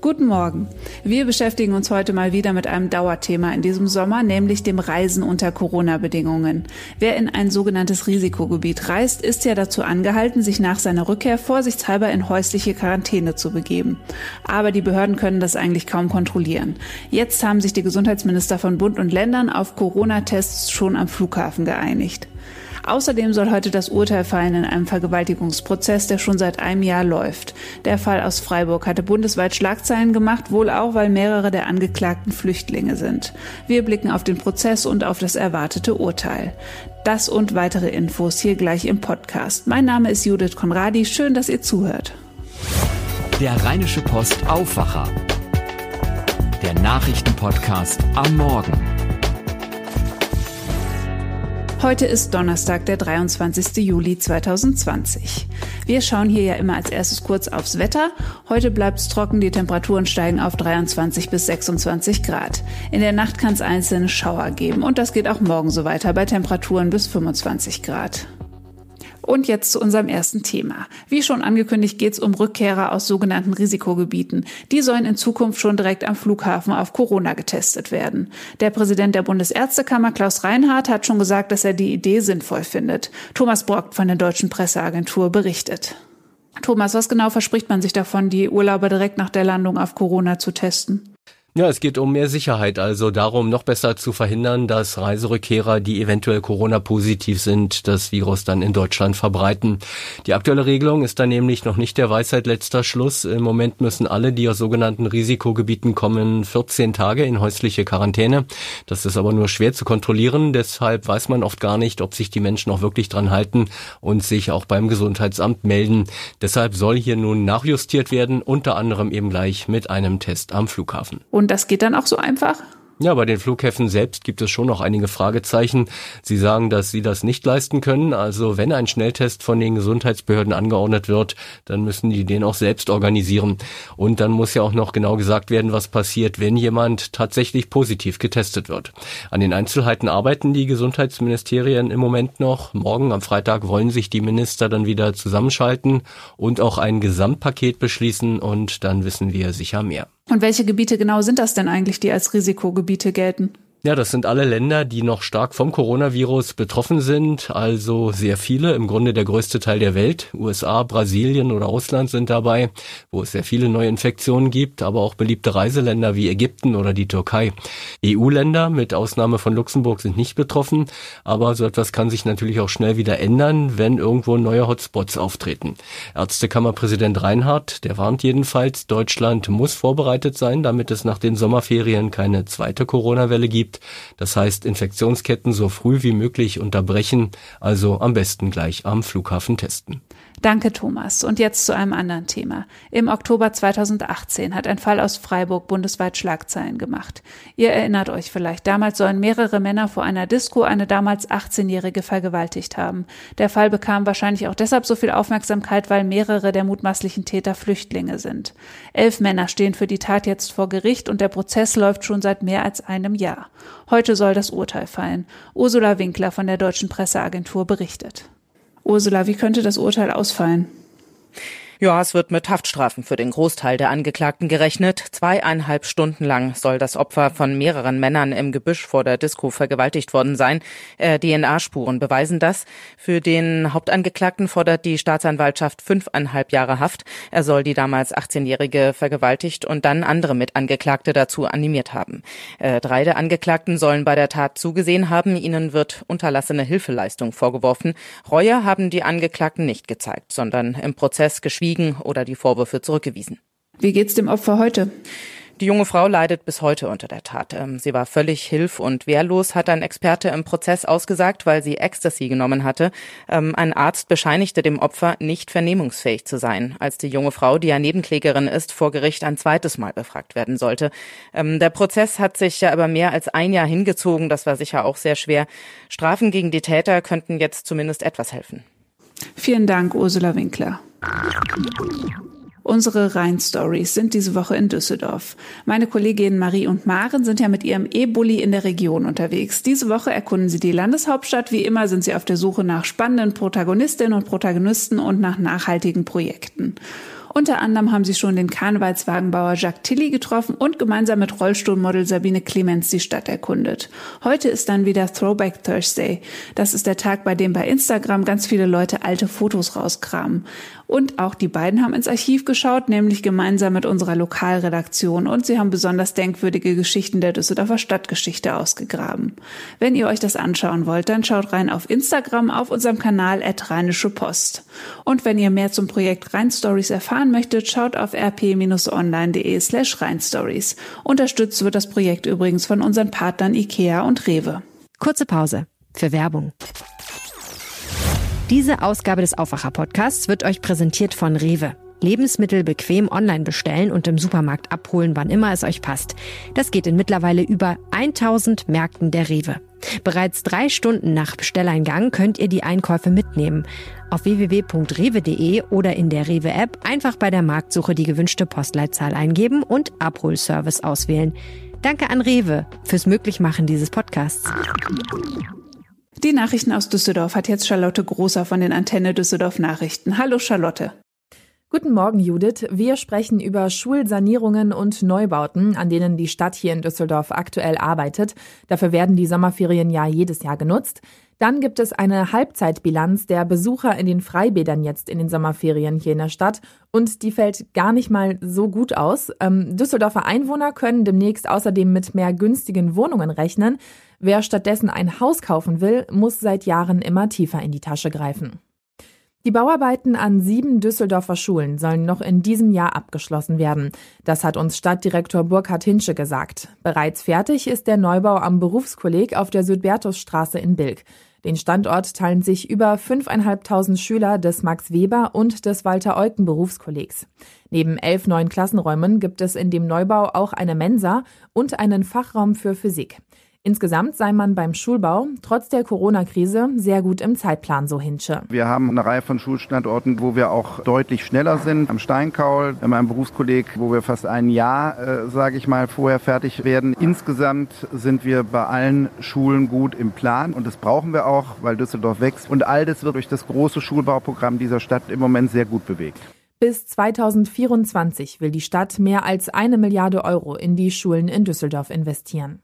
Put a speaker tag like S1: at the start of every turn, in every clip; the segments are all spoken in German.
S1: Guten Morgen. Wir beschäftigen uns heute mal wieder mit einem Dauerthema in diesem Sommer, nämlich dem Reisen unter Corona-Bedingungen. Wer in ein sogenanntes Risikogebiet reist, ist ja dazu angehalten, sich nach seiner Rückkehr vorsichtshalber in häusliche Quarantäne zu begeben. Aber die Behörden können das eigentlich kaum kontrollieren. Jetzt haben sich die Gesundheitsminister von Bund und Ländern auf Corona-Tests schon am Flughafen geeinigt. Außerdem soll heute das Urteil fallen in einem Vergewaltigungsprozess, der schon seit einem Jahr läuft. Der Fall aus Freiburg hatte bundesweit Schlagzeilen gemacht, wohl auch, weil mehrere der Angeklagten Flüchtlinge sind. Wir blicken auf den Prozess und auf das erwartete Urteil. Das und weitere Infos hier gleich im Podcast. Mein Name ist Judith Konradi. Schön, dass ihr zuhört.
S2: Der Rheinische Post Aufwacher. Der Nachrichtenpodcast am Morgen.
S1: Heute ist Donnerstag, der 23. Juli 2020. Wir schauen hier ja immer als erstes kurz aufs Wetter. Heute bleibt es trocken, die Temperaturen steigen auf 23 bis 26 Grad. In der Nacht kann es einzelne Schauer geben und das geht auch morgen so weiter bei Temperaturen bis 25 Grad. Und jetzt zu unserem ersten Thema. Wie schon angekündigt geht es um Rückkehrer aus sogenannten Risikogebieten. Die sollen in Zukunft schon direkt am Flughafen auf Corona getestet werden. Der Präsident der Bundesärztekammer Klaus Reinhardt hat schon gesagt, dass er die Idee sinnvoll findet. Thomas Brock von der Deutschen Presseagentur berichtet. Thomas, was genau verspricht man sich davon, die Urlauber direkt nach der Landung auf Corona zu testen?
S3: Ja, es geht um mehr Sicherheit, also darum, noch besser zu verhindern, dass Reiserückkehrer, die eventuell Corona-positiv sind, das Virus dann in Deutschland verbreiten. Die aktuelle Regelung ist dann nämlich noch nicht der Weisheit letzter Schluss. Im Moment müssen alle, die aus sogenannten Risikogebieten kommen, 14 Tage in häusliche Quarantäne. Das ist aber nur schwer zu kontrollieren. Deshalb weiß man oft gar nicht, ob sich die Menschen auch wirklich dran halten und sich auch beim Gesundheitsamt melden. Deshalb soll hier nun nachjustiert werden, unter anderem eben gleich mit einem Test am Flughafen.
S1: Und das geht dann auch so einfach?
S3: Ja, bei den Flughäfen selbst gibt es schon noch einige Fragezeichen. Sie sagen, dass sie das nicht leisten können. Also wenn ein Schnelltest von den Gesundheitsbehörden angeordnet wird, dann müssen die den auch selbst organisieren. Und dann muss ja auch noch genau gesagt werden, was passiert, wenn jemand tatsächlich positiv getestet wird. An den Einzelheiten arbeiten die Gesundheitsministerien im Moment noch. Morgen am Freitag wollen sich die Minister dann wieder zusammenschalten und auch ein Gesamtpaket beschließen und dann wissen wir sicher mehr.
S1: Und welche Gebiete genau sind das denn eigentlich, die als Risikogebiete gelten?
S3: Ja, das sind alle Länder, die noch stark vom Coronavirus betroffen sind, also sehr viele, im Grunde der größte Teil der Welt. USA, Brasilien oder Russland sind dabei, wo es sehr viele neue Infektionen gibt, aber auch beliebte Reiseländer wie Ägypten oder die Türkei. EU-Länder mit Ausnahme von Luxemburg sind nicht betroffen, aber so etwas kann sich natürlich auch schnell wieder ändern, wenn irgendwo neue Hotspots auftreten. Ärztekammerpräsident Reinhardt, der warnt jedenfalls, Deutschland muss vorbereitet sein, damit es nach den Sommerferien keine zweite Corona-Welle gibt gibt. Das heißt, Infektionsketten so früh wie möglich unterbrechen, also am besten gleich am Flughafen testen.
S1: Danke, Thomas. Und jetzt zu einem anderen Thema. Im Oktober 2018 hat ein Fall aus Freiburg bundesweit Schlagzeilen gemacht. Ihr erinnert euch vielleicht, damals sollen mehrere Männer vor einer Disco eine damals 18-Jährige vergewaltigt haben. Der Fall bekam wahrscheinlich auch deshalb so viel Aufmerksamkeit, weil mehrere der mutmaßlichen Täter Flüchtlinge sind. Elf Männer stehen für die Tat jetzt vor Gericht und der Prozess läuft schon seit mehr als einem Jahr. Heute soll das Urteil fallen. Ursula Winkler von der Deutschen Presseagentur berichtet. Ursula, wie könnte das Urteil ausfallen?
S4: Ja, es wird mit Haftstrafen für den Großteil der Angeklagten gerechnet. Zweieinhalb Stunden lang soll das Opfer von mehreren Männern im Gebüsch vor der Disco vergewaltigt worden sein. Äh, DNA-Spuren beweisen das. Für den Hauptangeklagten fordert die Staatsanwaltschaft fünfeinhalb Jahre Haft. Er soll die damals 18-Jährige vergewaltigt und dann andere Mitangeklagte dazu animiert haben. Äh, drei der Angeklagten sollen bei der Tat zugesehen haben. Ihnen wird unterlassene Hilfeleistung vorgeworfen. Reue haben die Angeklagten nicht gezeigt, sondern im Prozess geschwiegen verschwiegen oder die Vorwürfe zurückgewiesen.
S1: Wie geht's dem Opfer heute?
S4: Die junge Frau leidet bis heute unter der Tat. Ähm, sie war völlig hilf- und wehrlos, hat ein Experte im Prozess ausgesagt, weil sie Ecstasy genommen hatte. Ähm, ein Arzt bescheinigte dem Opfer, nicht vernehmungsfähig zu sein, als die junge Frau, die ja Nebenklägerin ist, vor Gericht ein zweites Mal befragt werden sollte. Ähm, der Prozess hat sich ja aber mehr als ein Jahr hingezogen. Das war sicher auch sehr schwer. Strafen gegen die Täter könnten jetzt zumindest etwas helfen.
S1: Vielen Dank, Ursula Winkler. Unsere Rhein-Stories sind diese Woche in Düsseldorf. Meine Kolleginnen Marie und Maren sind ja mit ihrem E-Bulli in der Region unterwegs. Diese Woche erkunden sie die Landeshauptstadt. Wie immer sind sie auf der Suche nach spannenden Protagonistinnen und Protagonisten und nach nachhaltigen Projekten. Unter anderem haben sie schon den Karnevalswagenbauer Jacques Tilly getroffen und gemeinsam mit Rollstuhlmodel Sabine Clemens die Stadt erkundet. Heute ist dann wieder Throwback Thursday. Das ist der Tag, bei dem bei Instagram ganz viele Leute alte Fotos rauskramen. Und auch die beiden haben ins Archiv geschaut, nämlich gemeinsam mit unserer Lokalredaktion. Und sie haben besonders denkwürdige Geschichten der Düsseldorfer Stadtgeschichte ausgegraben. Wenn ihr euch das anschauen wollt, dann schaut rein auf Instagram auf unserem Kanal at Rheinische Post. Und wenn ihr mehr zum Projekt Rheinstories erfahren möchtet, schaut auf rp-online.de slash Rheinstories. Unterstützt wird das Projekt übrigens von unseren Partnern IKEA und Rewe.
S5: Kurze Pause für Werbung. Diese Ausgabe des Aufwacher-Podcasts wird euch präsentiert von Rewe. Lebensmittel bequem online bestellen und im Supermarkt abholen, wann immer es euch passt. Das geht in mittlerweile über 1000 Märkten der Rewe. Bereits drei Stunden nach Bestelleingang könnt ihr die Einkäufe mitnehmen. Auf www.rewe.de oder in der Rewe-App einfach bei der Marktsuche die gewünschte Postleitzahl eingeben und Abholservice auswählen. Danke an Rewe fürs Möglichmachen dieses Podcasts.
S1: Die Nachrichten aus Düsseldorf hat jetzt Charlotte Großer von den Antenne Düsseldorf Nachrichten. Hallo Charlotte.
S6: Guten Morgen, Judith. Wir sprechen über Schulsanierungen und Neubauten, an denen die Stadt hier in Düsseldorf aktuell arbeitet. Dafür werden die Sommerferien ja jedes Jahr genutzt. Dann gibt es eine Halbzeitbilanz der Besucher in den Freibädern jetzt in den Sommerferien hier in der Stadt. Und die fällt gar nicht mal so gut aus. Ähm, Düsseldorfer Einwohner können demnächst außerdem mit mehr günstigen Wohnungen rechnen. Wer stattdessen ein Haus kaufen will, muss seit Jahren immer tiefer in die Tasche greifen. Die Bauarbeiten an sieben Düsseldorfer Schulen sollen noch in diesem Jahr abgeschlossen werden. Das hat uns Stadtdirektor Burkhard Hinsche gesagt. Bereits fertig ist der Neubau am Berufskolleg auf der Südbertusstraße in Bilk. Den Standort teilen sich über 5.500 Schüler des Max Weber und des Walter Eucken Berufskollegs. Neben elf neuen Klassenräumen gibt es in dem Neubau auch eine Mensa und einen Fachraum für Physik. Insgesamt sei man beim Schulbau trotz der Corona-Krise sehr gut im Zeitplan, so Hinsche.
S7: Wir haben eine Reihe von Schulstandorten, wo wir auch deutlich schneller sind. Am Steinkaul, in meinem Berufskolleg, wo wir fast ein Jahr, äh, sage ich mal, vorher fertig werden. Insgesamt sind wir bei allen Schulen gut im Plan und das brauchen wir auch, weil Düsseldorf wächst. Und all das wird durch das große Schulbauprogramm dieser Stadt im Moment sehr gut bewegt.
S6: Bis 2024 will die Stadt mehr als eine Milliarde Euro in die Schulen in Düsseldorf investieren.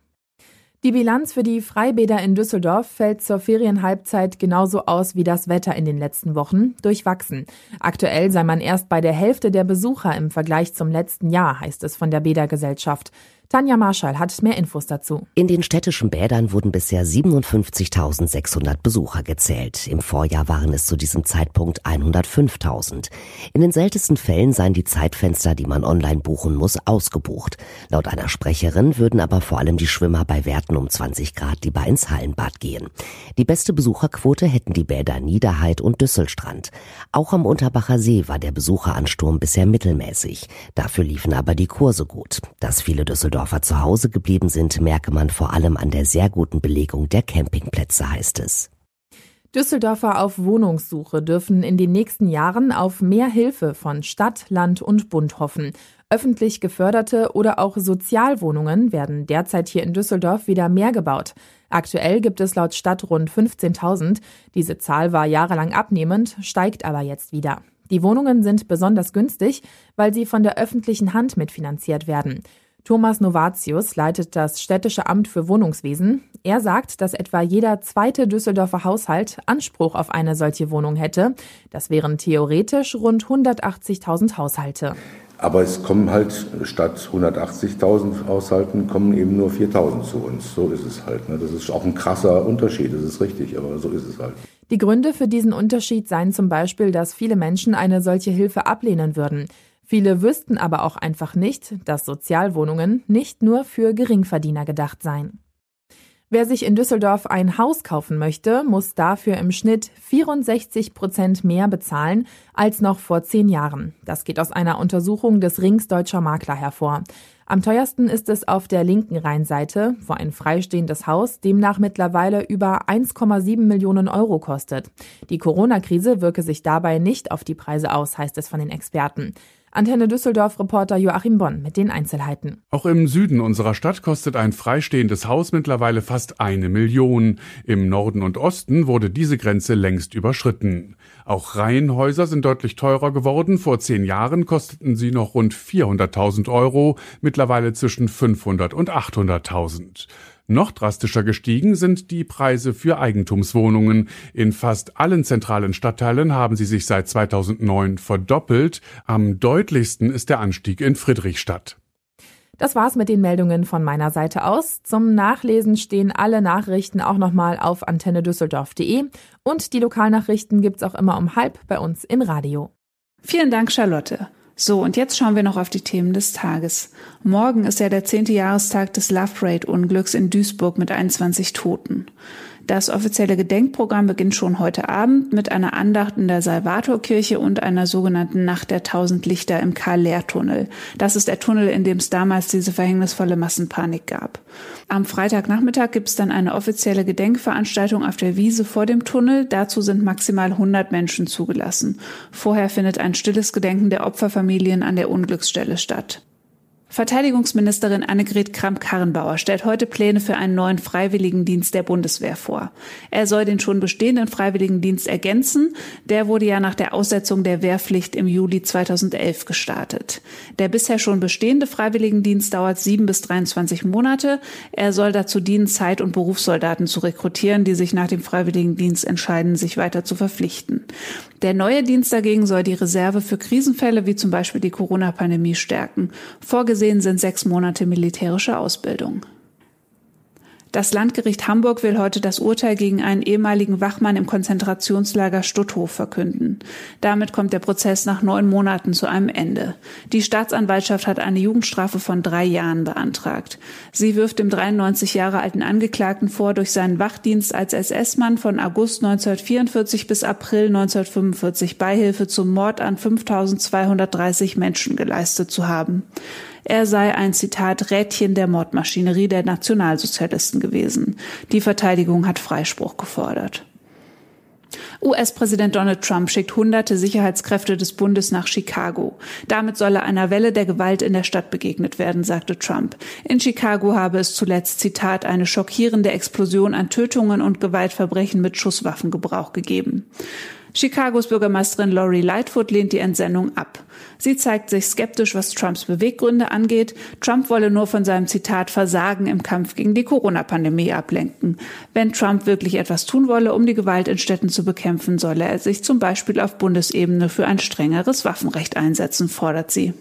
S6: Die Bilanz für die Freibäder in Düsseldorf fällt zur Ferienhalbzeit genauso aus wie das Wetter in den letzten Wochen, durchwachsen. Aktuell sei man erst bei der Hälfte der Besucher im Vergleich zum letzten Jahr, heißt es von der Bädergesellschaft. Tanja Marschall hat mehr Infos dazu.
S8: In den städtischen Bädern wurden bisher 57.600 Besucher gezählt. Im Vorjahr waren es zu diesem Zeitpunkt 105.000. In den seltensten Fällen seien die Zeitfenster, die man online buchen muss, ausgebucht. Laut einer Sprecherin würden aber vor allem die Schwimmer bei Werten um 20 Grad lieber ins Hallenbad gehen. Die beste Besucherquote hätten die Bäder Niederheit und Düsselstrand. Auch am Unterbacher See war der Besucheransturm bisher mittelmäßig. Dafür liefen aber die Kurse gut. Dass viele Düsseldorfer Düsseldorfer zu Hause geblieben sind, merke man vor allem an der sehr guten Belegung der Campingplätze, heißt es.
S6: Düsseldorfer auf Wohnungssuche dürfen in den nächsten Jahren auf mehr Hilfe von Stadt, Land und Bund hoffen. Öffentlich geförderte oder auch Sozialwohnungen werden derzeit hier in Düsseldorf wieder mehr gebaut. Aktuell gibt es laut Stadt rund 15.000. Diese Zahl war jahrelang abnehmend, steigt aber jetzt wieder. Die Wohnungen sind besonders günstig, weil sie von der öffentlichen Hand mitfinanziert werden. Thomas Novatius leitet das städtische Amt für Wohnungswesen. Er sagt, dass etwa jeder zweite Düsseldorfer Haushalt Anspruch auf eine solche Wohnung hätte. Das wären theoretisch rund 180.000 Haushalte.
S9: Aber es kommen halt statt 180.000 Haushalten kommen eben nur 4.000 zu uns. So ist es halt. Ne? Das ist auch ein krasser Unterschied, das ist richtig, aber so ist es halt.
S6: Die Gründe für diesen Unterschied seien zum Beispiel, dass viele Menschen eine solche Hilfe ablehnen würden. Viele wüssten aber auch einfach nicht, dass Sozialwohnungen nicht nur für Geringverdiener gedacht seien. Wer sich in Düsseldorf ein Haus kaufen möchte, muss dafür im Schnitt 64 Prozent mehr bezahlen als noch vor zehn Jahren. Das geht aus einer Untersuchung des Rings Deutscher Makler hervor. Am teuersten ist es auf der linken Rheinseite, wo ein freistehendes Haus demnach mittlerweile über 1,7 Millionen Euro kostet. Die Corona-Krise wirke sich dabei nicht auf die Preise aus, heißt es von den Experten. Antenne Düsseldorf-Reporter Joachim Bonn mit den Einzelheiten.
S10: Auch im Süden unserer Stadt kostet ein freistehendes Haus mittlerweile fast eine Million. Im Norden und Osten wurde diese Grenze längst überschritten. Auch Reihenhäuser sind deutlich teurer geworden. Vor zehn Jahren kosteten sie noch rund 400.000 Euro, mittlerweile zwischen 500 und 800.000. Noch drastischer gestiegen sind die Preise für Eigentumswohnungen. In fast allen zentralen Stadtteilen haben sie sich seit 2009 verdoppelt. Am deutlichsten ist der Anstieg in Friedrichstadt.
S6: Das war's mit den Meldungen von meiner Seite aus. Zum Nachlesen stehen alle Nachrichten auch nochmal auf antennedüsseldorf.de und die Lokalnachrichten gibt's auch immer um halb bei uns im Radio.
S1: Vielen Dank, Charlotte. So, und jetzt schauen wir noch auf die Themen des Tages. Morgen ist ja der zehnte Jahrestag des Love Parade Unglücks in Duisburg mit 21 Toten. Das offizielle Gedenkprogramm beginnt schon heute Abend mit einer Andacht in der Salvatorkirche und einer sogenannten Nacht der tausend Lichter im Karl-Lehr-Tunnel. Das ist der Tunnel, in dem es damals diese verhängnisvolle Massenpanik gab. Am Freitagnachmittag gibt es dann eine offizielle Gedenkveranstaltung auf der Wiese vor dem Tunnel. Dazu sind maximal 100 Menschen zugelassen. Vorher findet ein stilles Gedenken der Opferfamilien an der Unglücksstelle statt. Verteidigungsministerin Annegret Kramp-Karrenbauer stellt heute Pläne für einen neuen Freiwilligendienst der Bundeswehr vor. Er soll den schon bestehenden Freiwilligendienst ergänzen. Der wurde ja nach der Aussetzung der Wehrpflicht im Juli 2011 gestartet. Der bisher schon bestehende Freiwilligendienst dauert sieben bis 23 Monate. Er soll dazu dienen, Zeit- und Berufssoldaten zu rekrutieren, die sich nach dem Freiwilligendienst entscheiden, sich weiter zu verpflichten. Der neue Dienst dagegen soll die Reserve für Krisenfälle wie zum Beispiel die Corona-Pandemie stärken. Vorgesehen Vorgesehen sind sechs Monate militärische Ausbildung. Das Landgericht Hamburg will heute das Urteil gegen einen ehemaligen Wachmann im Konzentrationslager Stutthof verkünden. Damit kommt der Prozess nach neun Monaten zu einem Ende. Die Staatsanwaltschaft hat eine Jugendstrafe von drei Jahren beantragt. Sie wirft dem 93 Jahre alten Angeklagten vor, durch seinen Wachdienst als SS-Mann von August 1944 bis April 1945 Beihilfe zum Mord an 5230 Menschen geleistet zu haben. Er sei ein Zitat Rädchen der Mordmaschinerie der Nationalsozialisten gewesen. Die Verteidigung hat Freispruch gefordert. US-Präsident Donald Trump schickt hunderte Sicherheitskräfte des Bundes nach Chicago. Damit solle einer Welle der Gewalt in der Stadt begegnet werden, sagte Trump. In Chicago habe es zuletzt, Zitat, eine schockierende Explosion an Tötungen und Gewaltverbrechen mit Schusswaffengebrauch gegeben. Chicagos Bürgermeisterin Lori Lightfoot lehnt die Entsendung ab. Sie zeigt sich skeptisch, was Trumps Beweggründe angeht. Trump wolle nur von seinem Zitat Versagen im Kampf gegen die Corona-Pandemie ablenken. Wenn Trump wirklich etwas tun wolle, um die Gewalt in Städten zu bekämpfen, solle er sich zum Beispiel auf Bundesebene für ein strengeres Waffenrecht einsetzen, fordert sie.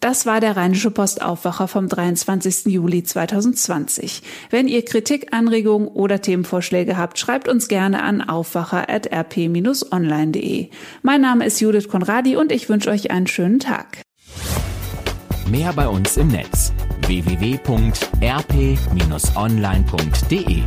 S1: Das war der Rheinische Post Aufwacher vom 23. Juli 2020. Wenn ihr Kritik, Anregungen oder Themenvorschläge habt, schreibt uns gerne an aufwacher.rp-online.de. Mein Name ist Judith Konradi und ich wünsche euch einen schönen Tag.
S2: Mehr bei uns im Netz www.rp-online.de